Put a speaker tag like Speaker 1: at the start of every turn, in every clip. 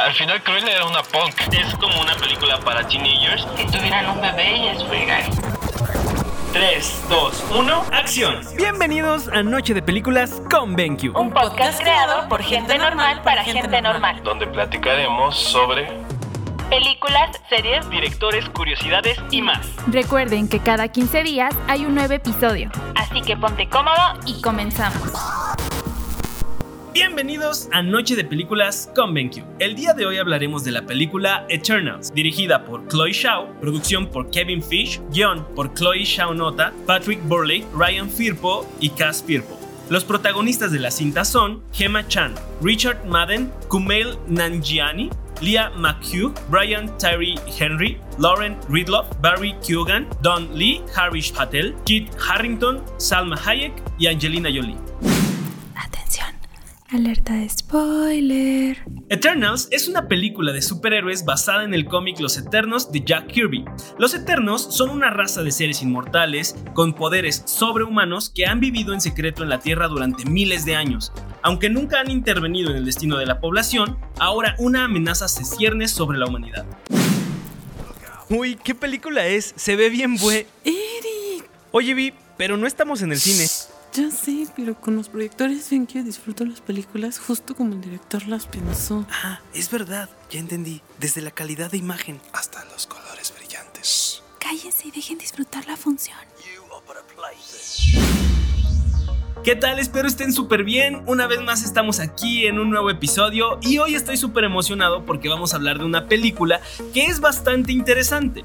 Speaker 1: Al final Cruella era una punk. Es como una película para teenagers.
Speaker 2: Que tuvieran un bebé y es fregar.
Speaker 3: 3, 2, 1, acción. Bienvenidos a Noche de Películas con BenQ.
Speaker 2: Un podcast creado por gente normal para gente normal.
Speaker 1: Donde platicaremos sobre
Speaker 2: Películas, series,
Speaker 3: Directores, curiosidades y más.
Speaker 4: Recuerden que cada 15 días hay un nuevo episodio.
Speaker 2: así que ponte cómodo
Speaker 4: Y comenzamos.
Speaker 3: Bienvenidos a Noche de Películas con BenQ. El día de hoy hablaremos de la película Eternals, dirigida por Chloe Shaw, producción por Kevin Fish, guion por Chloe Shaw Nota, Patrick Burley, Ryan Firpo y Cass Firpo. Los protagonistas de la cinta son Gemma Chan, Richard Madden, Kumail Nanjiani, Leah McHugh, Brian Tyree Henry, Lauren Ridloff, Barry Keoghan, Don Lee, Harish Patel, Kit Harrington, Salma Hayek y Angelina Jolie.
Speaker 4: Atención. Alerta de spoiler.
Speaker 3: Eternals es una película de superhéroes basada en el cómic Los Eternos de Jack Kirby. Los Eternos son una raza de seres inmortales con poderes sobrehumanos que han vivido en secreto en la Tierra durante miles de años. Aunque nunca han intervenido en el destino de la población, ahora una amenaza se cierne sobre la humanidad. Uy, ¿qué película es? Se ve bien bue...
Speaker 5: Eric,
Speaker 3: Oye, Vi, pero no estamos en el cine.
Speaker 5: Ya sé, pero con los proyectores ven que disfruto las películas justo como el director las pensó.
Speaker 6: Ah, es verdad, ya entendí. Desde la calidad de imagen.
Speaker 7: hasta los colores brillantes.
Speaker 4: Cállense y dejen disfrutar la función.
Speaker 3: ¿Qué tal? Espero estén súper bien. Una vez más estamos aquí en un nuevo episodio y hoy estoy súper emocionado porque vamos a hablar de una película que es bastante interesante.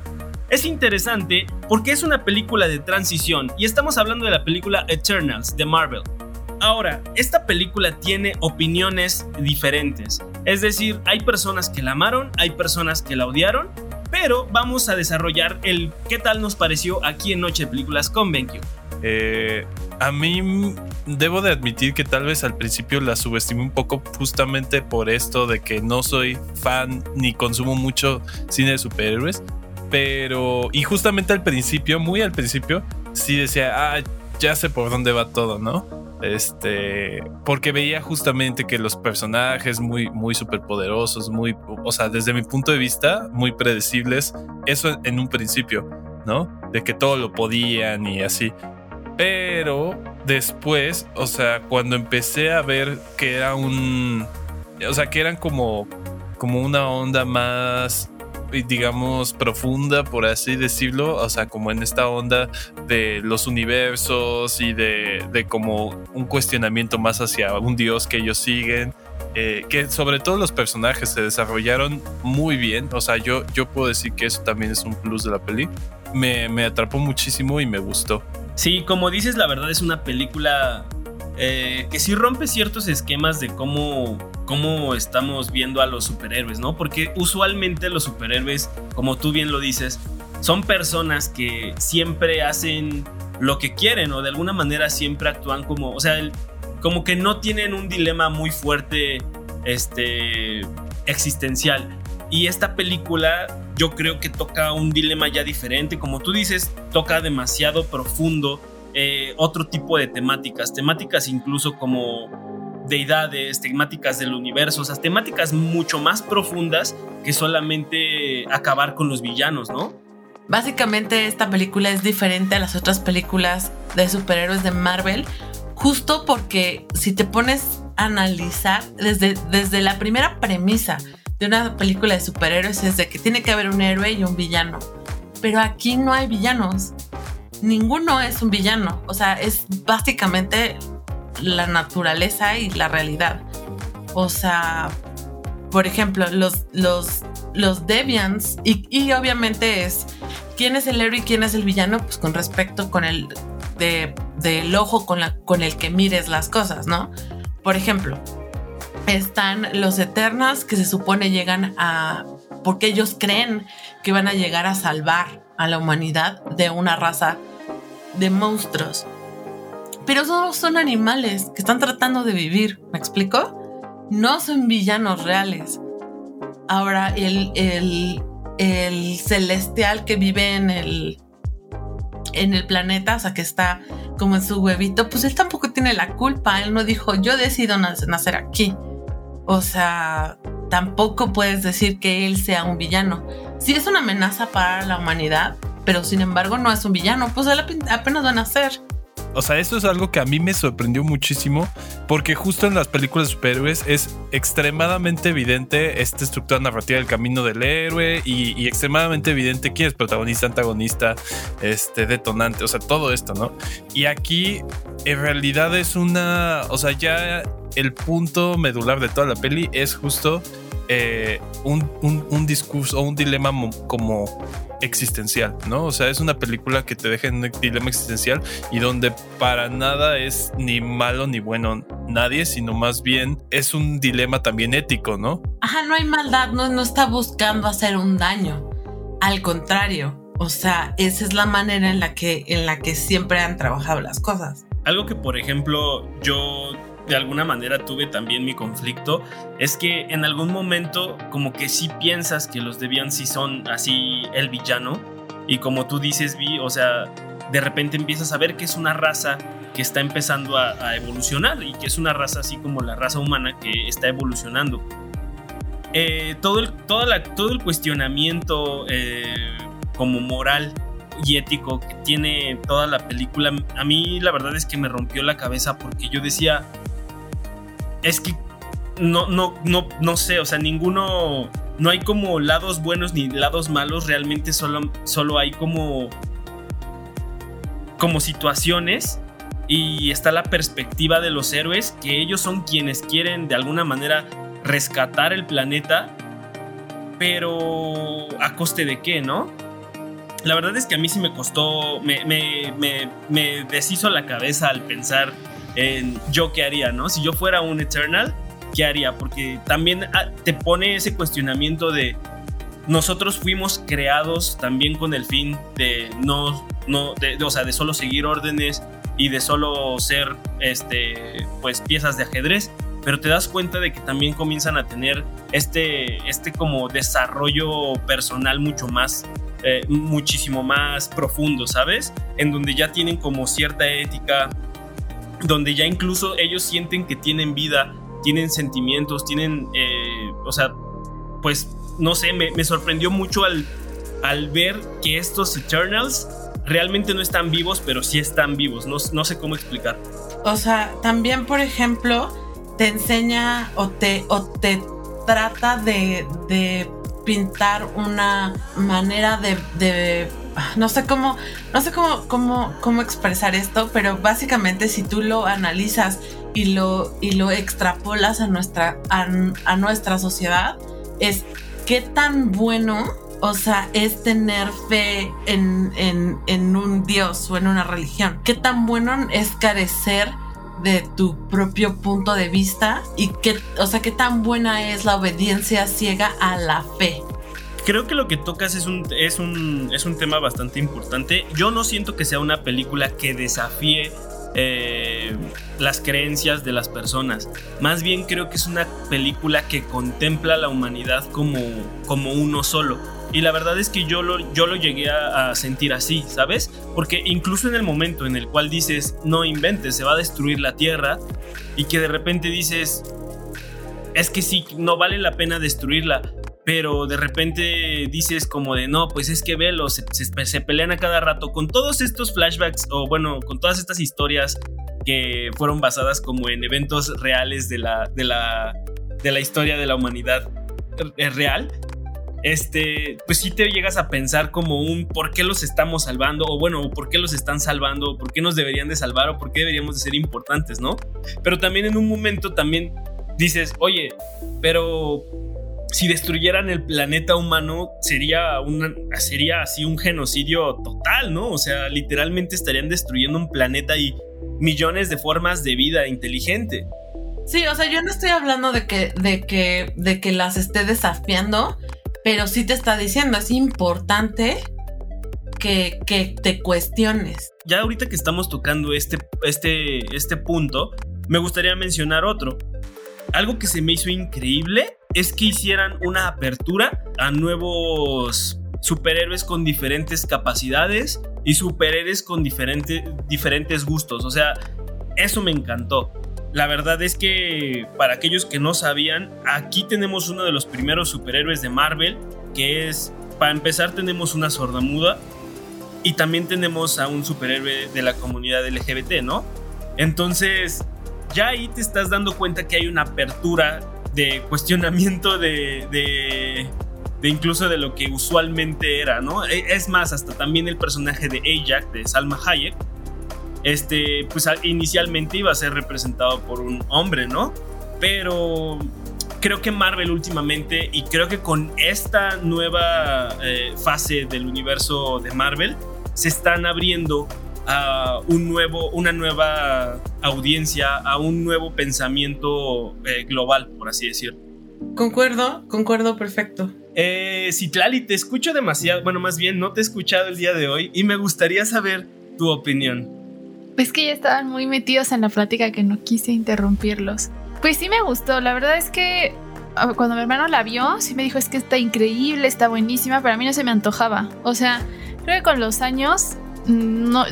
Speaker 3: Es interesante porque es una película de transición y estamos hablando de la película Eternals de Marvel. Ahora, esta película tiene opiniones diferentes. Es decir, hay personas que la amaron, hay personas que la odiaron, pero vamos a desarrollar el qué tal nos pareció aquí en Noche de Películas con BenQ.
Speaker 7: Eh, a mí debo de admitir que tal vez al principio la subestimé un poco justamente por esto de que no soy fan ni consumo mucho cine de superhéroes. Pero, y justamente al principio, muy al principio, sí decía, ah, ya sé por dónde va todo, ¿no? Este, porque veía justamente que los personajes muy, muy superpoderosos, muy, o sea, desde mi punto de vista, muy predecibles, eso en un principio, ¿no? De que todo lo podían y así. Pero después, o sea, cuando empecé a ver que era un. O sea, que eran como, como una onda más, digamos, profunda, por así decirlo. O sea, como en esta onda de los universos y de, de como un cuestionamiento más hacia un dios que ellos siguen. eh, que sobre todo los personajes se desarrollaron muy bien. O sea, yo, yo puedo decir que eso también es un plus de la peli. Me, me atrapó muchísimo y me gustó.
Speaker 3: Sí, como dices, la verdad es una película eh, que sí rompe ciertos esquemas de cómo, cómo estamos viendo a los superhéroes, ¿no? Porque usualmente los superhéroes, como tú bien lo dices, son personas que siempre hacen lo que quieren o de alguna manera siempre actúan como, o sea, como que no tienen un dilema muy fuerte, este, existencial. Y esta película yo creo que toca un dilema ya diferente, como tú dices, toca demasiado profundo eh, otro tipo de temáticas, temáticas incluso como deidades, temáticas del universo, o sea, temáticas mucho más profundas que solamente acabar con los villanos, ¿no?
Speaker 5: Básicamente esta película es diferente a las otras películas de superhéroes de Marvel, justo porque si te pones a analizar desde, desde la primera premisa de una película de superhéroes es de que tiene que haber un héroe y un villano. Pero aquí no hay villanos. Ninguno es un villano. O sea, es básicamente la naturaleza y la realidad. O sea, por ejemplo, los, los, los Deviants, y, obviamente es quién es el héroe y quién es el villano, pues con respecto con el de, del ojo con, la, con el que mires las cosas, ¿no? Por ejemplo, están los Eternas que se supone llegan a. porque ellos creen que van a llegar a salvar a la humanidad de una raza de monstruos. Pero solo son animales que están tratando de vivir, ¿me explico? No son villanos reales. Ahora, el, el, el celestial que vive en el, en el planeta, o sea, que está como en su huevito, pues él tampoco tiene la culpa. Él no dijo, yo decido nac- nacer aquí. O sea, tampoco puedes decir que él sea un villano. Sí es una amenaza para la humanidad, pero sin embargo no es un villano, pues apenas van a ser.
Speaker 7: O sea, esto es algo que a mí me sorprendió muchísimo porque justo en las películas de superhéroes es extremadamente evidente esta estructura narrativa del camino del héroe y, extremadamente evidente quién es protagonista, antagonista, este detonante, o sea, todo esto, ¿no? Y aquí en realidad es una, o sea, ya el punto medular de toda la peli es justo eh, un, un, discurso o un dilema como existencial, ¿no? O sea, es una película que te deja en un dilema existencial y donde para nada es ni malo ni bueno nadie, sino más bien es un dilema también ético, ¿no?
Speaker 5: Ajá, no hay maldad, no, no está buscando hacer un daño. Al contrario, o sea, esa es la manera en la que, en la que siempre han trabajado las cosas.
Speaker 3: Algo que, por ejemplo, yo de alguna manera tuve también mi conflicto es que en algún momento como que sí piensas que los Deviants sí son así el villano y como tú dices vi, o sea, de repente empiezas a ver que es una raza que está empezando a, evolucionar y que es una raza así como la raza humana que está evolucionando. Eh, todo, el, toda la, todo el cuestionamiento eh, como moral y ético que tiene toda la película, a mí la verdad es que me rompió la cabeza porque yo decía, es que no, no, no, no sé, o sea, ninguno, no hay como lados buenos ni lados malos, realmente solo, solo hay como, como situaciones y está la perspectiva de los héroes, que ellos son quienes quieren de alguna manera rescatar el planeta, pero a coste de qué, ¿no? La verdad es que a mí sí me costó, me, me, me, me deshizo la cabeza al pensar en yo qué haría, ¿no? Si yo fuera un Eternal, ¿qué haría? Porque también ah, te pone ese cuestionamiento de nosotros fuimos creados también con el fin de no, no, de, o sea, de solo seguir órdenes y de solo ser, este, pues piezas de ajedrez, pero te das cuenta de que también comienzan a tener este, este como desarrollo personal mucho más, eh, muchísimo más profundo, ¿sabes? En donde ya tienen como cierta ética, donde ya incluso ellos sienten que tienen vida, tienen sentimientos, tienen, eh, o sea, pues no sé, me, sorprendió mucho al, al ver que estos Eternals realmente no están vivos, pero sí están vivos, no, no sé cómo explicar.
Speaker 5: O sea, también, por ejemplo, te enseña o te, o te trata de, de pintar una manera de, de no sé cómo, no sé cómo, cómo, cómo expresar esto, pero básicamente si tú lo analizas y lo, y lo extrapolas a nuestra, a, nuestra sociedad, es qué tan bueno, o sea, es tener fe en, en, en un Dios o en una religión. Qué tan bueno es carecer de tu propio punto de vista y qué, o sea, qué tan buena es la obediencia ciega a la fe
Speaker 3: creo que lo que tocas es un, es un, es un tema bastante importante. Yo no siento que sea una película que desafíe eh, las creencias de las personas. Más bien creo que es una película que contempla la humanidad como, como uno solo. Y la verdad es que yo lo, yo lo llegué a, a, sentir así, ¿sabes? Porque incluso en el momento en el cual dices, no inventes, se va a destruir la Tierra, y que de repente dices, es que sí, no vale la pena destruirla, pero de repente dices como de no, pues es que velo, se, se, pelean a cada rato con todos estos flashbacks o bueno, con todas estas historias que fueron basadas como en eventos reales de la, de la, de la historia de la humanidad real. Este, pues sí te llegas a pensar como un por qué los estamos salvando, o bueno, por qué los están salvando, por qué nos deberían de salvar, o por qué deberíamos de ser importantes, ¿no? Pero también en un momento también dices, oye, pero si destruyeran el planeta humano sería, una, sería así un genocidio total, ¿no? O sea, literalmente estarían destruyendo un planeta y millones de formas de vida inteligente.
Speaker 5: Sí, o sea, yo no estoy hablando de que, de que, de que las esté desafiando, pero sí te está diciendo, es importante que, que te cuestiones.
Speaker 3: Ya ahorita que estamos tocando este, este, este punto, me gustaría mencionar otro. Algo que se me hizo increíble es que hicieran una apertura a nuevos superhéroes con diferentes capacidades y superhéroes con diferentes gustos. O sea, eso me encantó. la verdad es que para aquellos que no sabían, aquí tenemos uno de los primeros superhéroes de Marvel, que es, para empezar tenemos una sordamuda y también tenemos a un superhéroe de la comunidad LGBT, ¿no? Entonces, ya ahí te estás dando cuenta que hay una apertura de cuestionamiento de, de, incluso de lo que usualmente era, ¿no? E, Es más, hasta también el personaje de Ajax, de Salma Hayek, este, pues inicialmente iba a ser representado por un hombre, ¿no? Pero creo que Marvel últimamente, y creo que con esta nueva eh, fase del universo de Marvel, se están abriendo a un nuevo, una nueva audiencia, a un nuevo pensamiento eh, global, por así decirlo.
Speaker 5: Concuerdo, concuerdo perfecto.
Speaker 3: Eh, Citlali, te escucho demasiado, bueno, más bien no te he escuchado el día de hoy y me gustaría saber tu opinión.
Speaker 4: Es que ya estaban muy metidos en la plática que no quise interrumpirlos. Pues sí me gustó, la verdad es que ah, cuando mi hermano la vio, sí me dijo es que está increíble, está buenísima, pero a mí no se me antojaba. O sea, creo que con los años mm, no,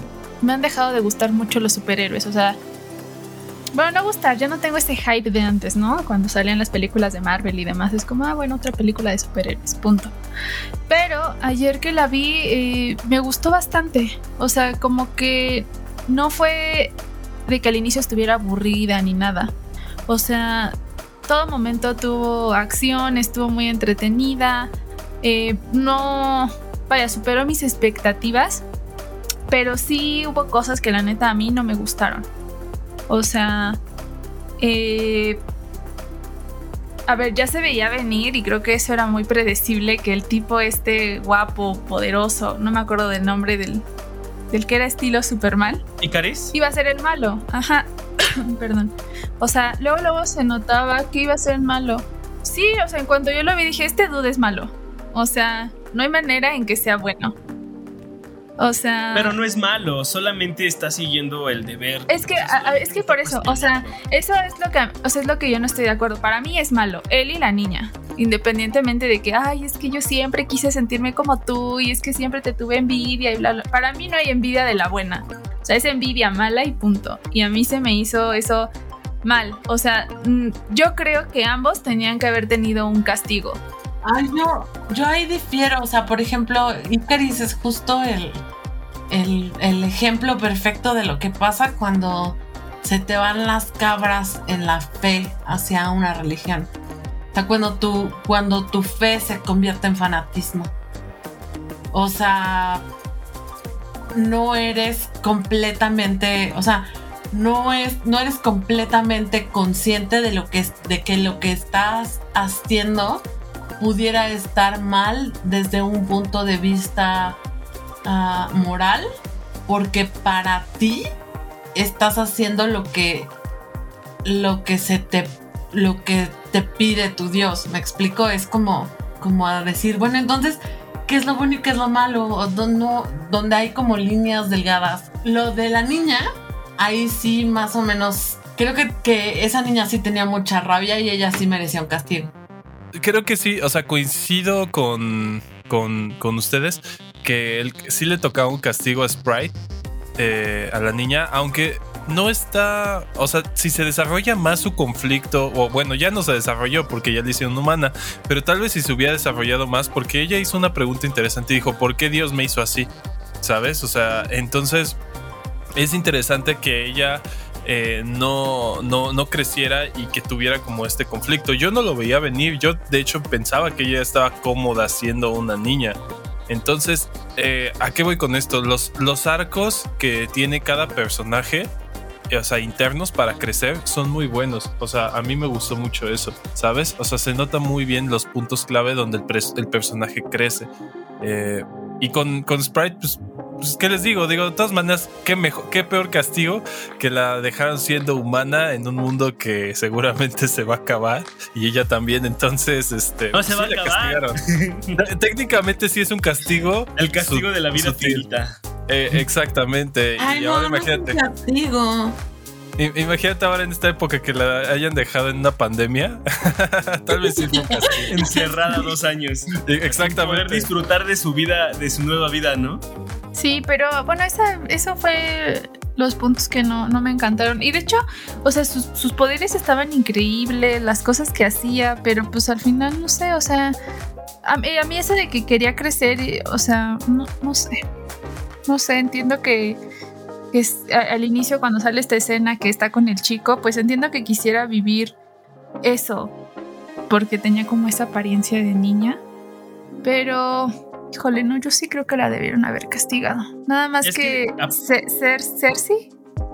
Speaker 4: me han dejado de gustar mucho los superhéroes, o sea... Bueno, no gustar, ya no tengo ese hype de antes, ¿no? Cuando salían las películas de Marvel y demás, es como, ah, bueno, otra película de superhéroes, punto. Pero ayer que la vi, eh, me gustó bastante. O sea, como que no fue de que al inicio estuviera aburrida ni nada. O sea, todo momento tuvo acción, estuvo muy entretenida. eh, no, vaya, superó mis expectativas. Pero sí hubo cosas que la neta a mí no me gustaron. O sea, eh, a ver, ya se veía venir y creo que eso era muy predecible que el tipo este guapo, poderoso, no me acuerdo del nombre del, del que era estilo Superman,
Speaker 3: ¿Y Caris?
Speaker 4: iba a ser el malo. Ajá. Perdón. O sea, luego luego se notaba que iba a ser el malo. Sí, o sea, en cuanto yo lo vi dije, este dude es malo. O sea, no hay manera en que sea bueno. O sea,
Speaker 3: Pero no es malo, solamente está siguiendo el deber.
Speaker 4: es que, a- a- es que por eso, o sea, eso es lo que, o sea, es lo que yo no estoy de acuerdo. Para mí es malo, él y la niña, independientemente de que, ay, es que yo siempre quise sentirme como tú y es que siempre te tuve envidia y bla, bla. Para mí no hay envidia de la buena, o sea, es envidia mala y punto. Y a mí se me hizo eso mal, o sea, mm, yo creo que ambos tenían que haber tenido un castigo.
Speaker 5: Ay, yo, yo ahí difiero. O sea, por ejemplo, Icaris es justo el, el, el ejemplo perfecto de lo que pasa cuando se te van las cabras en la fe hacia una religión. O sea, cuando tu, cuando tu fe se convierte en fanatismo. O sea, no eres completamente, o sea, no es, no eres completamente consciente de lo que de que lo que estás haciendo pudiera estar mal desde un punto de vista ah, moral, porque para ti estás haciendo lo que lo que se te lo que te pide tu Dios. Me explico, es como como a decir, bueno, entonces qué es lo bueno y qué es lo malo, o no- donde hay como líneas delgadas. Lo de la niña, ahí sí más o menos, creo que, que esa niña sí tenía mucha rabia y ella sí merecía un castigo.
Speaker 7: Creo que sí, o sea, coincido con, con, con ustedes que él sí le tocaba un castigo a Sprite, eh, a la niña, aunque no está, o sea, si se desarrolla más su conflicto, o bueno, ya no se desarrolló porque ya le hicieron humana, pero tal vez si se hubiera desarrollado más, porque ella hizo una pregunta interesante y dijo, ¿por qué Dios me hizo así? ¿Sabes? O sea, entonces es interesante que ella eh, no, no, no creciera y que tuviera como este conflicto. Yo no lo veía venir, yo de hecho pensaba que ella estaba cómoda siendo una niña. Entonces, eh, ¿a qué voy con esto? Los, los arcos que tiene cada personaje, o sea, internos para crecer, son muy buenos. O sea, a mí me gustó mucho eso, ¿sabes? O sea, se nota muy bien los puntos clave donde el, el personaje crece. Eh, y con, con Sprite, pues, pues, ¿qué les digo? Digo, de todas maneras, qué, mejor, qué peor castigo que la dejaron siendo humana en un mundo que seguramente se va a acabar y ella también. Entonces, este.
Speaker 3: No se va a
Speaker 7: sí
Speaker 3: acabar.
Speaker 7: Técnicamente sí es un castigo.
Speaker 3: El castigo
Speaker 7: Su-
Speaker 3: de la vida finita.
Speaker 7: Eh, exactamente.
Speaker 5: Ay,
Speaker 7: y
Speaker 5: no,
Speaker 7: ahora
Speaker 5: no es un
Speaker 7: imagínate.
Speaker 5: castigo.
Speaker 7: Imagínate ahora en esta época que la hayan dejado en una pandemia. Tal vez sí fue un castigo.
Speaker 3: Encerrada dos años.
Speaker 7: Eh,
Speaker 3: Poder
Speaker 7: Exactamente.
Speaker 3: disfrutar de su vida, de su nueva vida, ¿no?
Speaker 4: Sí, pero bueno, esa, eso fue los puntos que no, no me encantaron. Y de hecho, o sea, sus, sus poderes estaban increíbles, las cosas que hacía, pero pues al final no sé, o sea, a, mí- eso de que quería crecer, y, o sea, no, sé. No sé, entiendo que, que al inicio cuando sale esta escena que está con el chico, pues entiendo que quisiera vivir eso, porque tenía como esa apariencia de niña. Pero, híjole, no, yo sí creo que la debieron haber castigado. Nada más
Speaker 3: Es
Speaker 4: que,
Speaker 3: que,
Speaker 4: Ce- Cer- Cersei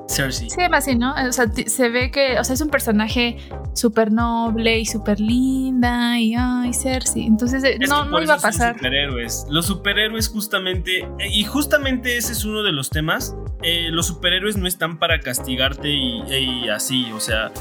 Speaker 3: Cersei.
Speaker 4: Sí, además sí, ¿no? O sea, se ve que, o sea, es un personaje súper noble y súper linda y ay, Cersei. Entonces, eh,
Speaker 3: Es
Speaker 4: no, no iba a pasar.
Speaker 3: superhéroes. Los superhéroes justamente, y justamente ese es uno de los temas. eh, los superhéroes no están para castigarte y, y así, o sea,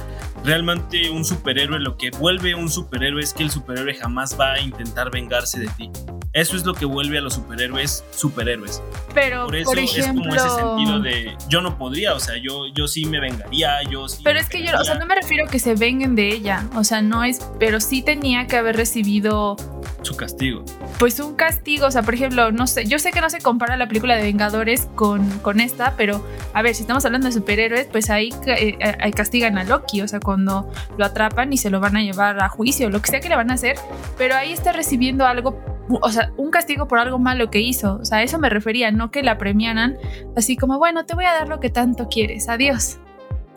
Speaker 3: realmente un superhéroe lo que vuelve un superhéroe es que el superhéroe jamás va a intentar vengarse de ti. Eso es lo que vuelve a los superhéroes superhéroes.
Speaker 4: Pero,
Speaker 3: Por eso
Speaker 4: por
Speaker 3: es como ese sentido de yo no podría, o sea, yo, yo sí me vengaría, yo sí.
Speaker 4: Pero es que yo, o sea, no me refiero a que se venguen de ella. O sea, no es. Pero sí tenía que haber recibido,
Speaker 3: su castigo.
Speaker 4: pues, un castigo. O sea, por ejemplo, no sé. Yo sé que no se compara la película de Vengadores con, con esta, pero a ver, si estamos hablando de superhéroes, pues ahí eh, eh, castigan a Loki. O sea, cuando lo atrapan y se lo van a llevar a juicio, lo que sea que le van a hacer. Pero ahí está recibiendo algo. O sea, un castigo por algo malo que hizo. O sea, a eso me refería, no que la premiaran así como, bueno, te voy a dar lo que tanto quieres. Adiós.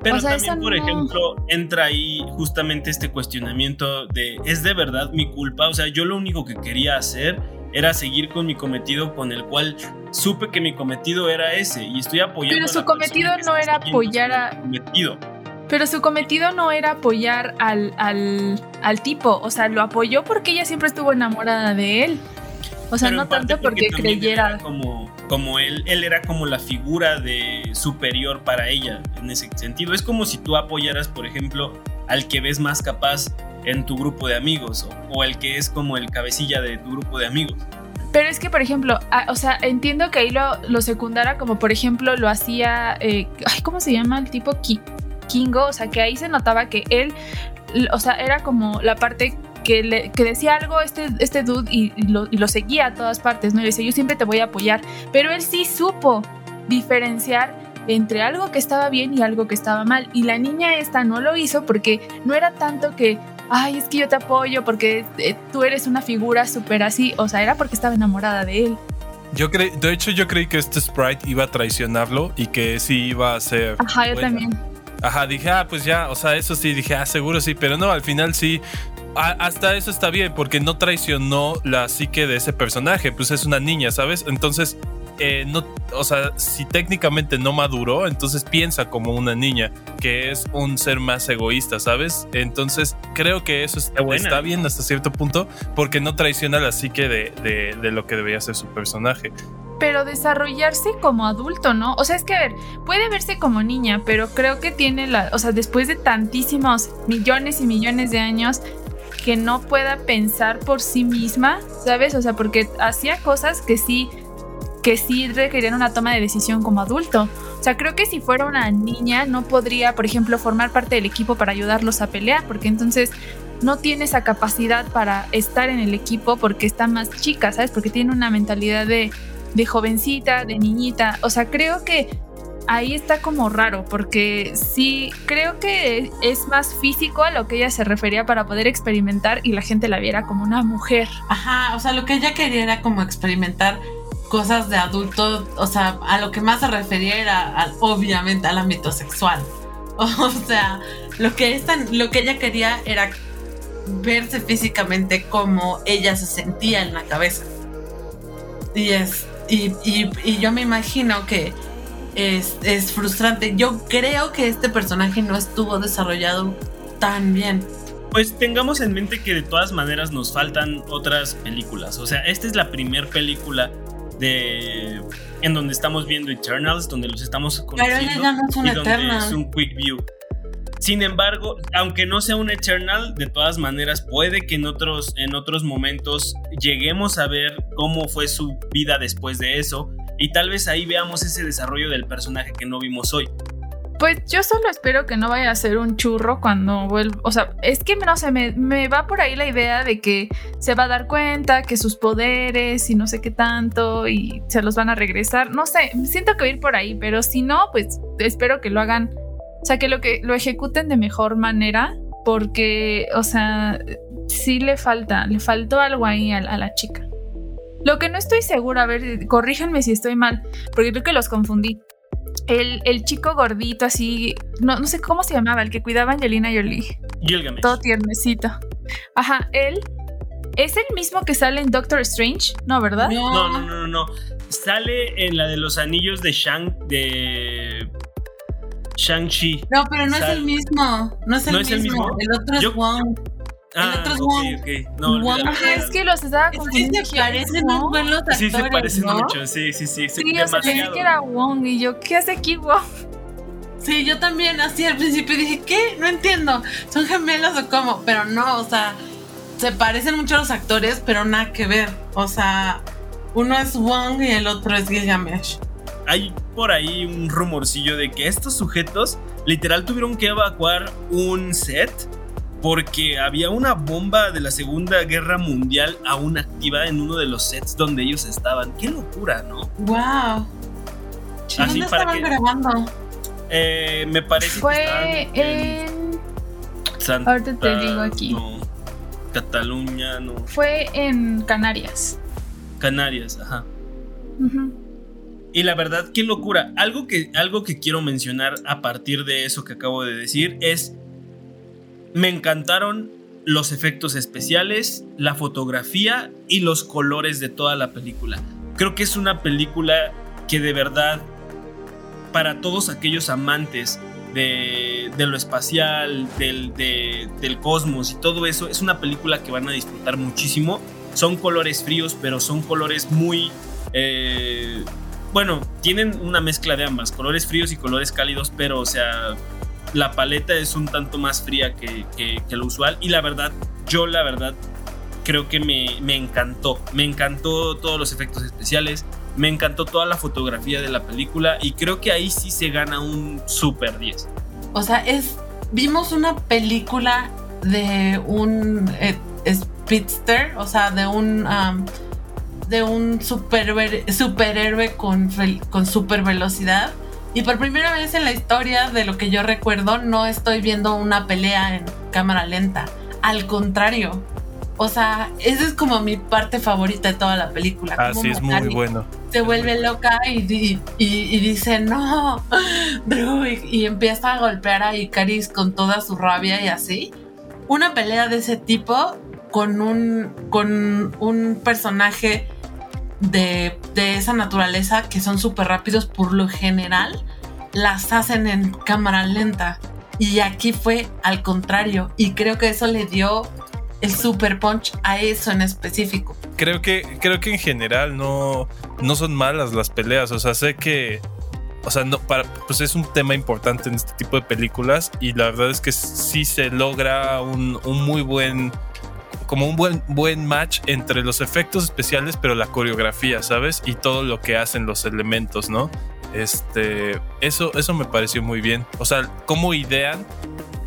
Speaker 3: Pero
Speaker 4: O sea,
Speaker 3: también, por
Speaker 4: no-
Speaker 3: ejemplo, entra ahí justamente este cuestionamiento de, ¿es de verdad mi culpa? O sea, yo lo único que quería hacer era seguir con mi cometido con el cual supe que mi cometido era ese y estoy apoyando
Speaker 4: Pero
Speaker 3: a
Speaker 4: su
Speaker 3: la
Speaker 4: cometido no era apoyar a-
Speaker 3: cometido.
Speaker 4: Pero su cometido no era apoyar al, al, al tipo, o sea, lo apoyó porque ella siempre estuvo enamorada de él. O sea,
Speaker 3: Pero
Speaker 4: no tanto porque
Speaker 3: él
Speaker 4: creyera.
Speaker 3: era como, como él, él era como la figura de superior para ella en ese sentido. Es como si tú apoyaras, por ejemplo, al que ves más capaz en tu grupo de amigos o, o el que es como el cabecilla de tu grupo de amigos.
Speaker 4: Pero es que, por ejemplo, o sea, entiendo que ahí lo, lo secundara como, por ejemplo, lo hacía, eh, ay, ¿cómo se llama el tipo? Ki- Kingo, o sea, que ahí se notaba que él, o sea, era como la parte que, le, que decía algo este, este dude y, y lo, y lo seguía a todas partes, ¿no? Y le decía, yo siempre te voy a apoyar, pero él sí supo diferenciar entre algo que estaba bien y algo que estaba mal. Y la niña esta no lo hizo porque no era tanto que, ay, es que yo te apoyo porque eh, tú eres una figura súper así, o sea, era porque estaba enamorada de él.
Speaker 7: Yo creí, de hecho, yo creí que este Sprite iba a traicionarlo y que sí iba a ser.
Speaker 4: Ajá, yo también.
Speaker 7: Ajá, dije, ah, pues ya, o sea, eso sí, dije, ah, seguro sí, pero no, al final sí. a- hasta eso está bien, porque no traicionó la psique de ese personaje, pues es una niña, ¿sabes? Entonces, eh, no, o sea, si técnicamente no maduró, entonces piensa como una niña, que es un ser más egoísta, ¿sabes? Entonces, creo que eso está, está bien hasta cierto punto, porque no traiciona la psique de, de- de lo que debería ser su personaje.
Speaker 4: Pero desarrollarse como adulto, ¿no? O sea, es que, a ver, puede verse como niña, pero creo que tiene la, o sea, después de tantísimos millones y millones de años, que no pueda pensar por sí misma, ¿sabes? O sea, porque hacía cosas que sí, que sí requerían una toma de decisión como adulto. O sea, creo que si fuera una niña no podría, por ejemplo, formar parte del equipo para ayudarlos a pelear, porque entonces no tiene esa capacidad para estar en el equipo porque está más chica, ¿sabes? Porque tiene una mentalidad de, de jovencita, de niñita. O sea, creo que ahí está como raro, porque sí, creo que es más físico a lo que ella se refería para poder experimentar y la gente la viera como una mujer.
Speaker 5: Ajá, o sea, lo que ella quería era como experimentar cosas de adulto, o sea, a lo que más se refería era obviamente al ámbito sexual. O sea, lo que, esta, lo que ella quería era verse físicamente como ella se sentía en la cabeza. Y es, y, y- y yo me imagino que es, es frustrante. Yo creo que este personaje no estuvo desarrollado tan bien.
Speaker 3: Pues tengamos en mente que de todas maneras nos faltan otras películas. O sea, esta es la primera película de en donde estamos viendo Eternals, donde los estamos
Speaker 5: Pero
Speaker 3: conociendo
Speaker 5: ella ya no es un
Speaker 3: y donde es un quick view. Sin embargo, aunque no sea un Eternal, de todas maneras puede que en otros, en otros momentos lleguemos a ver cómo fue su vida después de eso y tal vez ahí veamos ese desarrollo del personaje que no vimos hoy.
Speaker 4: Pues yo solo espero que no vaya a ser un churro cuando vuelva. O sea, es que no sé, me, va por ahí la idea de que se va a dar cuenta que sus poderes y no sé qué tanto y se los van a regresar. No sé, siento que ir por ahí, pero si no, pues espero que lo hagan. O sea, que lo que lo ejecuten de mejor manera. Porque, o sea, sí le falta, le faltó algo ahí a, a la chica. Lo que no estoy segura, a ver, corríjanme si estoy mal, porque creo que los confundí. El, el chico gordito así, no, no sé cómo se llamaba, el que cuidaba a Angelina Jolie.
Speaker 3: Gilgamesh.
Speaker 4: Todo tiernecito. Ajá, él es el mismo que sale en Doctor Strange, ¿no, verdad?
Speaker 3: No, no, no, no, no. Sale en la de los anillos de Shang de Shang-Chi.
Speaker 5: No, pero no es el mismo. No es el,
Speaker 3: ¿No
Speaker 5: mismo.
Speaker 3: es el mismo?
Speaker 5: El otro es
Speaker 3: Yo-
Speaker 5: Wong.
Speaker 3: Ah,
Speaker 5: otro es
Speaker 3: ok,
Speaker 5: Wong.
Speaker 3: ok. No,
Speaker 5: Wong.
Speaker 4: Ajá, es que los estaba
Speaker 5: Es que
Speaker 4: confundiendo.
Speaker 5: se
Speaker 4: ¿quién es,
Speaker 5: parecen
Speaker 4: no?
Speaker 5: un buen los actores,
Speaker 3: Sí, se parecen
Speaker 5: ¿no?
Speaker 3: mucho, sí, sí, sí.
Speaker 4: Sí, o sea, pensé que era Wong y yo, ¿qué hace aquí Wong?
Speaker 5: Sí, yo también así al principio dije, ¿qué? No entiendo. ¿Son gemelos o cómo? Pero no, o sea, se parecen mucho los actores, pero nada que ver. O sea, uno es Wong y el otro es Gilgamesh.
Speaker 3: Hay por ahí un rumorcillo de que estos sujetos literal tuvieron que evacuar un set porque había una bomba de la Segunda Guerra Mundial aún activa en uno de los sets donde ellos estaban. Qué locura, ¿no?
Speaker 5: ¡Wow!
Speaker 3: Así
Speaker 5: ¿Dónde
Speaker 3: para
Speaker 5: estaban
Speaker 3: que-
Speaker 5: grabando?
Speaker 3: Eh, me parece que
Speaker 4: Fue
Speaker 3: estaban
Speaker 4: en.
Speaker 3: Santa-
Speaker 4: ahorita te digo aquí.
Speaker 3: no, Cataluña, no.
Speaker 4: Fue en Canarias.
Speaker 3: Canarias, ajá.
Speaker 4: Ujú.
Speaker 3: Y la verdad, qué locura. Algo que, algo que quiero mencionar a partir de eso que acabo de decir es, me encantaron los efectos especiales, la fotografía y los colores de toda la película. Creo que es una película que de verdad, para todos aquellos amantes de, de lo espacial, del, de- del cosmos y todo eso, es una película que van a disfrutar muchísimo. Son colores fríos, pero son colores muy... eh, bueno, tienen una mezcla de ambas, colores fríos y colores cálidos, pero o sea, la paleta es un tanto más fría que, lo usual. Y la verdad, yo la verdad creo que me, me encantó. Me encantó todos los efectos especiales, me encantó toda la fotografía de la película y creo que ahí sí se gana un super 10.
Speaker 5: O sea, es. Vimos una película de un eh, o sea, de un. De un superhéroe con, con super velocidad. Y por primera vez en la historia de lo que yo recuerdo, no estoy viendo una pelea en cámara lenta. Al contrario. O sea, esa es como mi parte favorita de toda la película.
Speaker 7: Ah, sí, es muy bueno.
Speaker 5: se vuelve loca y, y- y dice, no, Drew, y empieza a golpear a Icaris con toda su rabia y así. Una pelea de ese tipo con un, con un personaje de, de esa naturaleza que son súper rápidos por lo general, las hacen en cámara lenta. Y aquí fue al contrario. Y creo que eso le dio el super punch a eso en específico.
Speaker 7: Creo que, creo que en general no, no son malas las peleas. O sea, sé que. O sea, no, para, pues es un tema importante en este tipo de películas. Y la verdad es que sí se logra un, un muy buen. Como un buen, buen match entre los efectos especiales, pero la coreografía, ¿sabes? Y todo lo que hacen los elementos, ¿no? Este. Eso, eso me pareció muy bien. O sea, cómo idean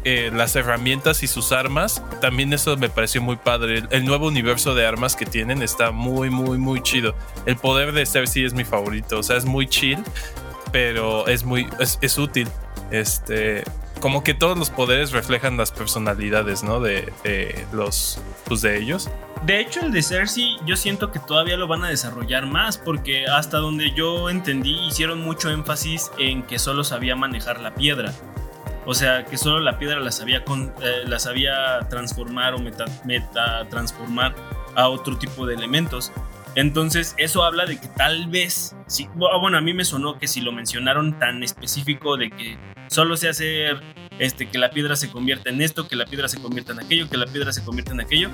Speaker 7: eh, las herramientas y sus armas, también eso me pareció muy padre. El, nuevo universo de armas que tienen está muy, muy, muy chido. El poder de Cersei es mi favorito, o sea, es muy chill, pero es muy, es, es útil. Este, como que todos los poderes reflejan las personalidades, ¿no? De, los, pues de ellos.
Speaker 3: De hecho, el de Cersei yo siento que todavía lo van a desarrollar más porque hasta donde yo entendí hicieron mucho énfasis en que solo sabía manejar la piedra. O sea, que solo la piedra la sabía, con- eh, la sabía transformar o meta, meta transformar a otro tipo de elementos. Entonces, eso habla de que tal vez, sí, bu- bueno, a mí me sonó que si lo mencionaron tan específico de que solo sé hacer este, que la piedra se convierta en esto, que la piedra se convierta en aquello, que la piedra se convierta en aquello,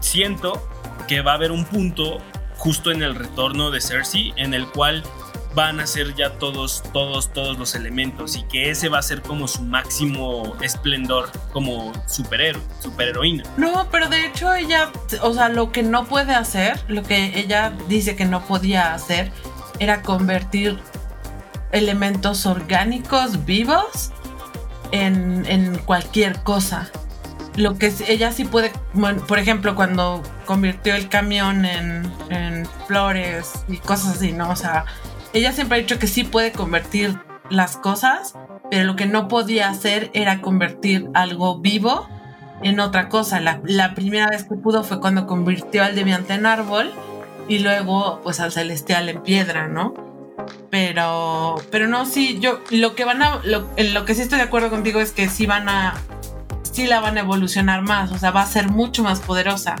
Speaker 3: siento que va a haber un punto justo en el retorno de Cersei en el cual van a ser ya todos, todos, todos los elementos y que ese va a ser como su máximo esplendor como superhéroe, superheroína.
Speaker 5: No, pero de hecho ella, o sea, lo que no puede hacer, lo que ella dice que no podía hacer, era convertir elementos orgánicos vivos en, en cualquier cosa. Lo que ella sí puede, bueno, por ejemplo, cuando convirtió el camión en, en flores y cosas así, ¿no? O sea, ella siempre ha dicho que sí puede convertir las cosas, pero lo que no podía hacer era convertir algo vivo en otra cosa. La, primera vez que pudo fue cuando convirtió al deviante en árbol y luego pues al celestial en piedra, ¿no? Pero, pero no, sí, yo lo que van a, lo, en lo que sí estoy de acuerdo contigo es que sí van a, sí la van a evolucionar más, o sea, va a ser mucho más poderosa.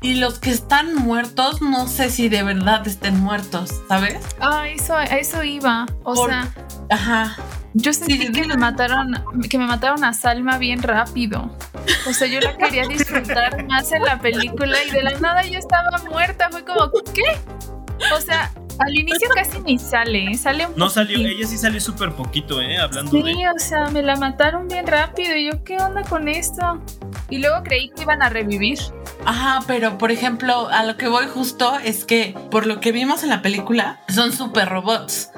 Speaker 5: Y los que están muertos, no sé si de verdad estén muertos, ¿sabes?
Speaker 4: Ah, eso, eso iba. O
Speaker 5: Por-
Speaker 4: sea,
Speaker 5: Ajá.
Speaker 4: yo sentí
Speaker 5: Sí,
Speaker 4: que me mataron, que me mataron a Salma bien rápido. O sea, yo la quería disfrutar más en la película y de la nada ya estaba muerta. Fue como, ¿qué? O sea, al inicio casi ni sale, ¿eh? sale un
Speaker 3: No salió, ella sí salió súper poquito, ¿eh? Hablando
Speaker 4: Sí,
Speaker 3: de.
Speaker 4: o sea, me la mataron bien rápido. Y yo, ¿qué onda con esto? Y luego creí que iban a revivir.
Speaker 5: Ajá, pero por ejemplo, a lo que voy justo es que por lo que vimos en la película, son super robots.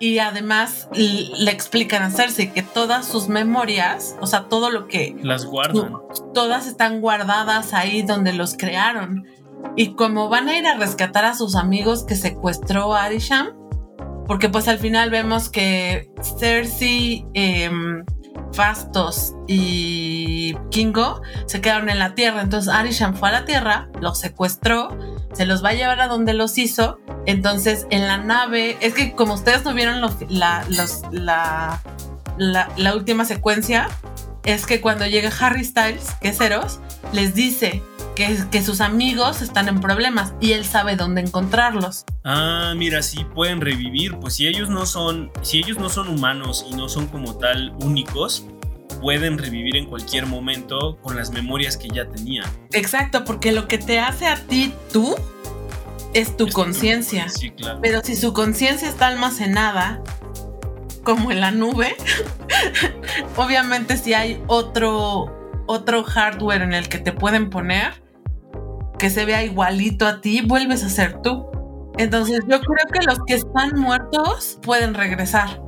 Speaker 5: Y además le explican a Cersei que todas sus memorias, o sea, todo lo que
Speaker 3: Las guardan.
Speaker 5: todas están guardadas ahí donde los crearon. Y como van a ir a rescatar a sus amigos que secuestró Arisham, porque pues al final vemos que Cersei, em, Fastos y Kingo se quedaron en la tierra. Entonces Arisham fue a la tierra, los secuestró, se los va a llevar a donde los hizo. Entonces en la nave, es que como ustedes no vieron la, la última secuencia, es que cuando llega Harry Styles, que es Eros, les dice que, que sus amigos están en problemas y él sabe dónde encontrarlos.
Speaker 3: Ah, mira, sí pueden revivir. Pues si ellos no son. Si ellos no son humanos y no son como tal únicos, pueden revivir en cualquier momento con las memorias que ya tenían.
Speaker 5: Exacto, porque lo que te hace a ti tú es tu conciencia.
Speaker 3: Sí, claro.
Speaker 5: Pero si su conciencia está almacenada como en la nube, obviamente si hay otro, otro hardware en el que te pueden poner que se vea igualito a ti, vuelves a ser tú. Entonces yo creo que los que están muertos pueden regresar.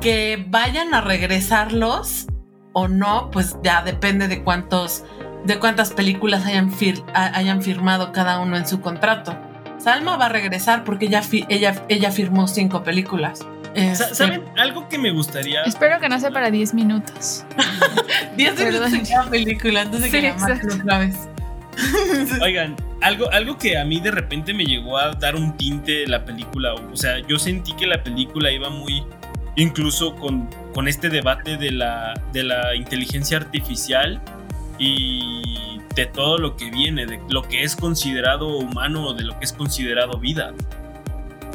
Speaker 5: Que vayan a regresarlos o no, pues ya depende de cuántos, de cuántas películas hayan, fir- ha- hayan firmado cada uno en su contrato. Salma va a regresar porque ella, fi- ella, ella firmó cinco películas. Este,
Speaker 3: ¿Saben? Algo que me gustaría.
Speaker 4: Espero que no sea para 10 minutos.
Speaker 5: 10 minutos en cada película de
Speaker 4: Sí,
Speaker 5: que la otra vez.
Speaker 3: Oigan, algo, algo que a mí de repente me llegó a dar un tinte de la película. O sea, yo sentí que la película iba muy. Incluso con, con este debate de la, de la inteligencia artificial y de todo lo que viene, de lo que es considerado humano o de lo que es considerado vida.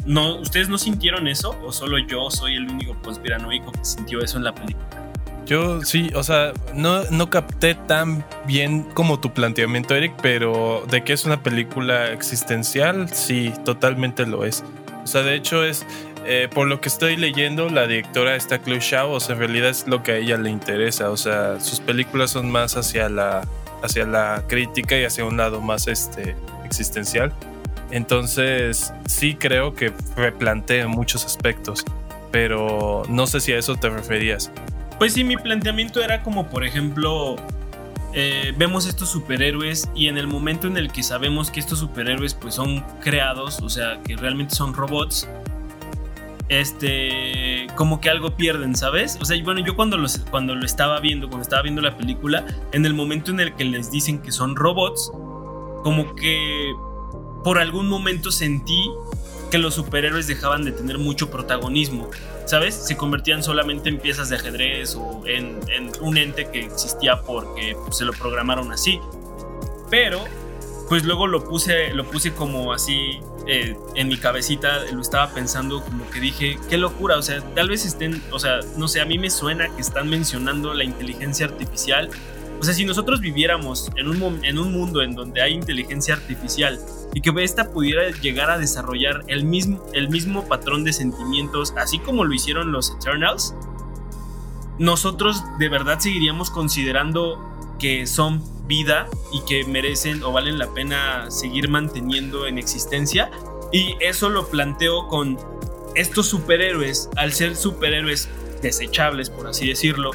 Speaker 3: No, ¿Ustedes no sintieron eso? ¿O solo yo soy el único conspiranoico que sintió eso en la película?
Speaker 7: Yo sí, o sea, no, no capté tan bien como tu planteamiento, Eric, pero de que es una película existencial, sí, totalmente lo es. O sea, de hecho es, eh, por lo que estoy leyendo, la directora está Chloe Zhao, o sea, en realidad es lo que a ella le interesa, o sea, sus películas son más hacia la, hacia la crítica y hacia un lado más este, existencial. Entonces, sí creo que replantea muchos aspectos, pero no sé si a eso te referías.
Speaker 3: Pues sí, mi planteamiento era como, por ejemplo, eh, vemos estos superhéroes y en el momento en el que sabemos que estos superhéroes pues son creados, o sea, que realmente son robots, este, como que algo pierden, ¿sabes? O sea, bueno, yo cuando, los, cuando lo estaba viendo, cuando estaba viendo la película, en el momento en el que les dicen que son robots, como que por algún momento sentí que los superhéroes dejaban de tener mucho protagonismo. ¿sabes? Se convertían solamente en piezas de ajedrez o en, un ente que existía porque pues, se lo programaron así. Pero, pues luego lo puse, lo puse como así eh, en mi cabecita, lo estaba pensando como que dije, qué locura, o sea, tal vez estén, o sea, no sé, a mí me suena que están mencionando la inteligencia artificial. O sea, si nosotros viviéramos en un, en un mundo en donde hay inteligencia artificial y que esta pudiera llegar a desarrollar el mismo, el mismo patrón de sentimientos, así como lo hicieron los Eternals, nosotros de verdad seguiríamos considerando que son vida y que merecen o valen la pena seguir manteniendo en existencia. Y eso lo planteo con estos superhéroes, al ser superhéroes desechables, por así decirlo,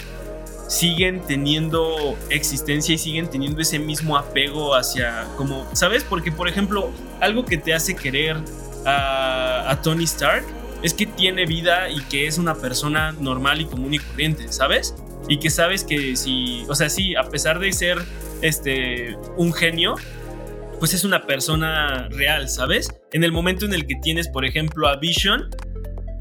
Speaker 3: siguen teniendo existencia y siguen teniendo ese mismo apego hacia, como, ¿sabes? Porque, por ejemplo, algo que te hace querer a, a Tony Stark es que tiene vida y que es una persona normal y común y corriente, ¿sabes? Y que sabes que si, o sea, sí, a pesar de ser este un genio, pues es una persona real, ¿sabes? En el momento en el que tienes, por ejemplo, a Vision,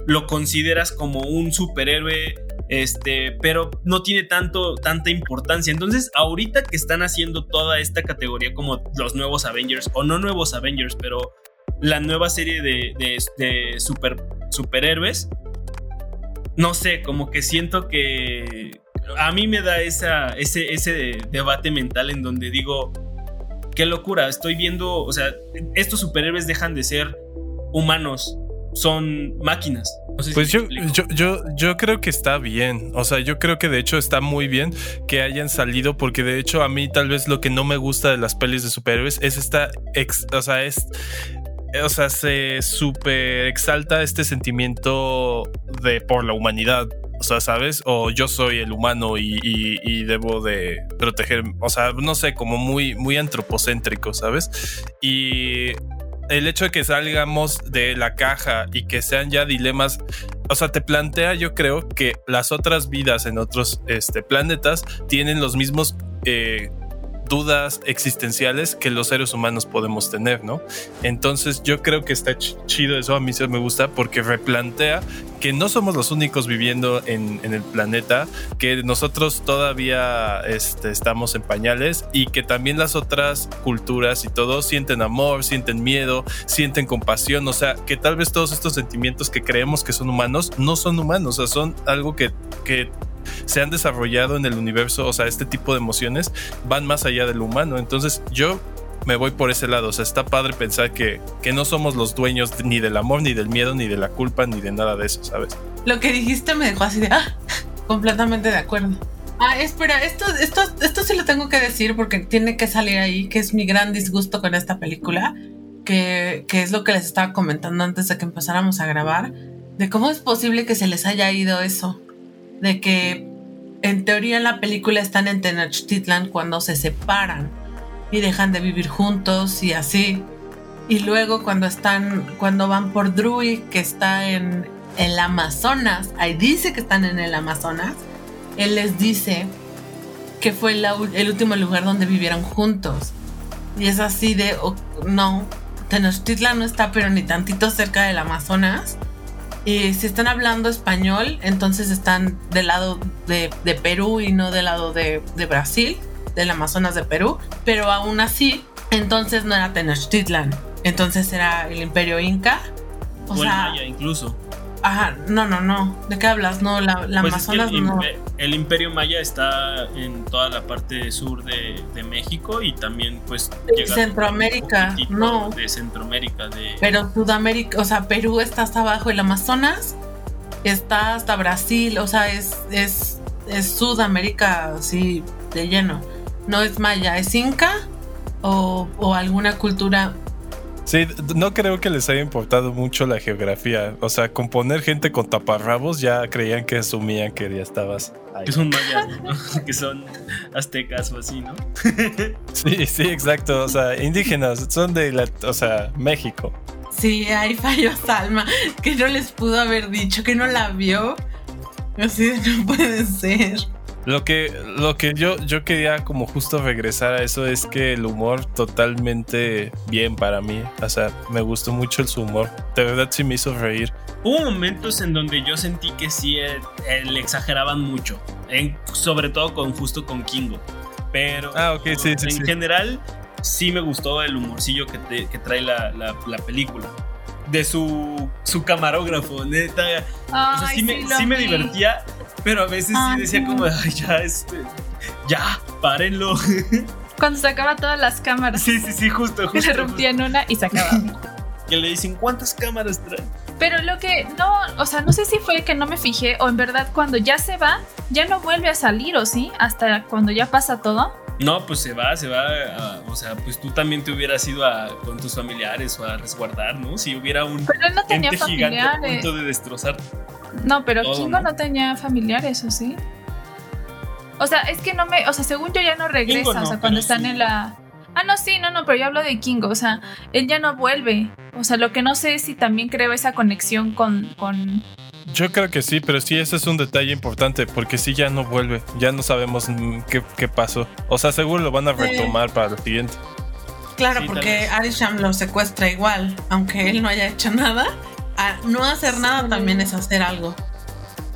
Speaker 3: lo consideras como un superhéroe este, pero no tiene tanto, tanta importancia. Entonces, ahorita que están haciendo toda esta categoría como los nuevos Avengers, o no nuevos Avengers, pero la nueva serie de, super, superhéroes, no sé, como que siento que a mí me da ese, ese debate mental en donde digo, qué locura, estoy viendo, o sea, estos superhéroes dejan de ser humanos, son máquinas.
Speaker 7: Pues yo, yo, yo, yo creo que está bien. O sea, yo creo que de hecho está muy bien que hayan salido, porque de hecho a mí tal vez lo que no me gusta de las pelis de superhéroes es esta, o sea, es o sea, se super exalta este sentimiento de por la humanidad. O sea, ¿sabes? O yo soy el humano y, debo de proteger, o sea, no sé, como muy, muy antropocéntrico, ¿sabes? Y el hecho de que salgamos de la caja y que sean ya dilemas, o sea, te plantea, yo creo que las otras vidas en otros este, planetas tienen los mismos eh, dudas existenciales que los seres humanos podemos tener, ¿no? Entonces yo creo que está chido eso, a mí sí me gusta porque replantea que no somos los únicos viviendo en, el planeta, que nosotros todavía este, estamos en pañales y que también las otras culturas y todo sienten amor, sienten miedo, sienten compasión, o sea, que tal vez todos estos sentimientos que creemos que son humanos no son humanos, o sea, son algo que, que se han desarrollado en el universo, o sea, este tipo de emociones van más allá del humano. Entonces yo me voy por ese lado. O sea, está padre pensar que, que no somos los dueños ni del amor, ni del miedo, ni de la culpa, ni de nada de eso, ¿sabes?
Speaker 5: Lo que dijiste me dejó así de, ah, completamente de acuerdo. Ah, espera, esto, esto, esto sí lo tengo que decir porque tiene que salir ahí, que es mi gran disgusto con esta película, que, que es lo que les estaba comentando antes de que empezáramos a grabar, de cómo es posible que se les haya ido eso de que en teoría en la película están en Tenochtitlan cuando se separan y dejan de vivir juntos y así. Y luego cuando están, cuando van por Druid, que está en el Amazonas, ahí dice que están en el Amazonas, él les dice que fue el último lugar donde vivieron juntos. Y es así de, no, Tenochtitlan no está pero ni tantito cerca del Amazonas. Y si están hablando español, entonces están del lado de, Perú y no del lado de, Brasil, del Amazonas de Perú. Pero aún así, entonces no era Tenochtitlan. Entonces era el Imperio Inca.
Speaker 3: O, sea, incluso.
Speaker 5: Ajá, no, no, no. ¿De qué hablas? No, la, pues Amazonas no.
Speaker 3: El Imperio Maya está en toda la parte sur de, México y también, pues.
Speaker 5: Centroamérica, no.
Speaker 3: De Centroamérica, de.
Speaker 5: Pero Sudamérica, o sea, Perú está hasta abajo, el Amazonas está hasta Brasil, o sea, es, es, es Sudamérica así de lleno. No es Maya, es Inca o, o alguna cultura
Speaker 7: Sí, no creo que les haya importado mucho la geografía. O sea, con poner gente con taparrabos ya creían que asumían que ya estabas
Speaker 3: ahí. Que son mayas, ¿no? que son aztecas o así, ¿no?
Speaker 7: sí, sí, exacto. O sea, indígenas, son de la, o sea, México.
Speaker 5: Sí, ahí falló Salma, que no les pudo haber dicho que no la vio. Así no puede ser.
Speaker 7: Lo que, lo que yo, yo quería como justo regresar a eso es que el humor totalmente bien para mí. O sea, me gustó mucho su humor. De verdad sí me hizo reír.
Speaker 3: Hubo momentos en donde yo sentí que sí eh, eh, le exageraban mucho. sobre todo con justo con Kingo. Pero
Speaker 7: ah, sí, sí,
Speaker 3: en general sí me gustó el humorcillo que, que trae la, la, película de su, su camarógrafo, neta. o sea, sí, me, sí me, divertía pero a veces sí decía como, ay, ya, este, ya, párenlo.
Speaker 4: Cuando sacaba todas las cámaras.
Speaker 3: Sí, sí, sí, justo, justo.
Speaker 4: Se rompían una y se acababan.
Speaker 3: que le dicen, ¿cuántas cámaras traen?
Speaker 4: Pero lo que no, o sea, no sé si fue que no me fijé o en verdad cuando ya se va, ya no vuelve a salir o sí, hasta cuando ya pasa todo.
Speaker 3: No, pues se va, se va. a- o sea, pues tú también te hubieras ido a, con tus familiares o a resguardar, ¿no? Si hubiera un
Speaker 4: Pero él no tenía
Speaker 3: ente gigante a punto de destrozar.
Speaker 4: No, pero
Speaker 3: todo,
Speaker 4: Kingo
Speaker 3: ¿no?
Speaker 4: no tenía familiares, ¿o sí? O sea, es que no me. O sea, según yo ya no regresa.
Speaker 3: Kingo no,
Speaker 4: o sea, cuando están
Speaker 3: sí.
Speaker 4: en la. Ah, no, sí, no, no, pero yo hablo de Kingo. O sea, él ya no vuelve. O sea, lo que no sé es si también creo esa conexión con. con
Speaker 7: Yo creo que sí, pero sí, ese es un detalle importante, porque sí ya no vuelve, ya no sabemos qué, qué pasó. O sea, seguro lo van a
Speaker 5: Sí.
Speaker 7: retomar para lo siguiente.
Speaker 5: Claro,
Speaker 3: Sí,
Speaker 5: porque. Arisham lo secuestra igual, aunque él no haya hecho nada. a no hacer nada también es hacer algo.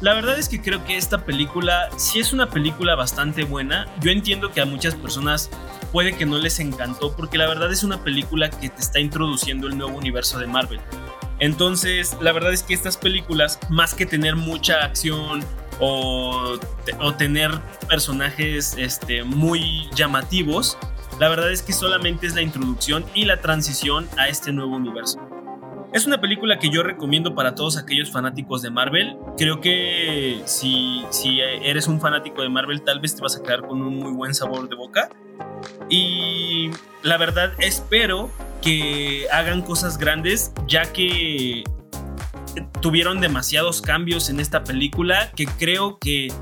Speaker 3: La verdad es que creo que esta película sí es una película bastante buena. Yo entiendo que a muchas personas puede que no les encantó porque la verdad es una película que te está introduciendo el nuevo universo de Marvel. Entonces, la verdad es que estas películas, más que tener mucha acción o, te- o tener personajes este, muy llamativos, la verdad es que solamente es la introducción y la transición a este nuevo universo. Es una película que yo recomiendo para todos aquellos fanáticos de Marvel. Creo que si, si eres un fanático de Marvel, tal vez te vas a quedar con un muy buen sabor de boca. Y la verdad, espero que hagan cosas grandes, ya que tuvieron demasiados cambios en esta película que creo que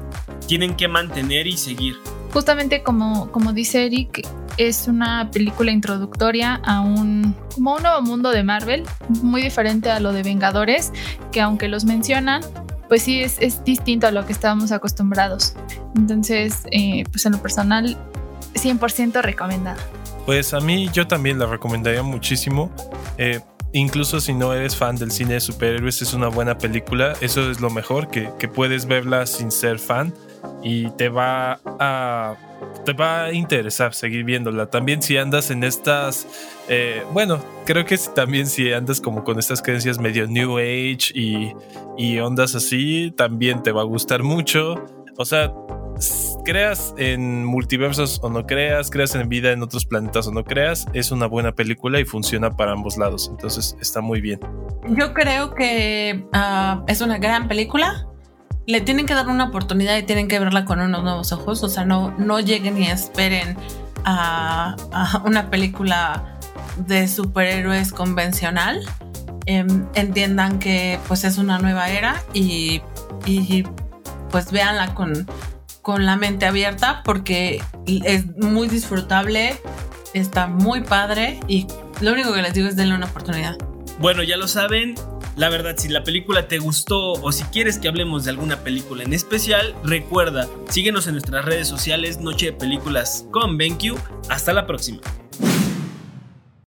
Speaker 3: tienen que mantener y seguir.
Speaker 4: Justamente como, como dice Eric, es una película introductoria a un, como un nuevo mundo de Marvel, muy diferente a lo de Vengadores, que aunque los mencionan, pues sí es, es distinto a lo que estábamos acostumbrados. Entonces, eh, pues en lo personal, 100% recomendada.
Speaker 7: Pues a mí yo también la recomendaría muchísimo. Eh, incluso si no eres fan del cine de superhéroes, es una buena película. Eso es lo mejor, que, que puedes verla sin ser fan y te va a te va a interesar seguir viéndola. También si andas en estas, eh, bueno, creo que también si andas como con estas creencias medio New Age y, y ondas así, también te va a gustar mucho. O sea, creas en multiversos o no creas, creas en vida en otros planetas o no creas, es una buena película y funciona para ambos lados. Entonces está muy bien.
Speaker 5: Yo creo que ah, es una gran película. Le tienen que dar una oportunidad y tienen que verla con unos nuevos ojos. O sea, no, no lleguen y esperen a, una película de superhéroes convencional. Em, entiendan que pues es una nueva era y, y, pues véanla con, con la mente abierta porque es muy disfrutable, está muy padre y lo único que les digo es denle una oportunidad.
Speaker 3: Bueno, ya lo saben. La verdad, si la película te gustó o si quieres que hablemos de alguna película en especial, recuerda, síguenos en nuestras redes sociales Noche de Películas con BenQ. Hasta la próxima.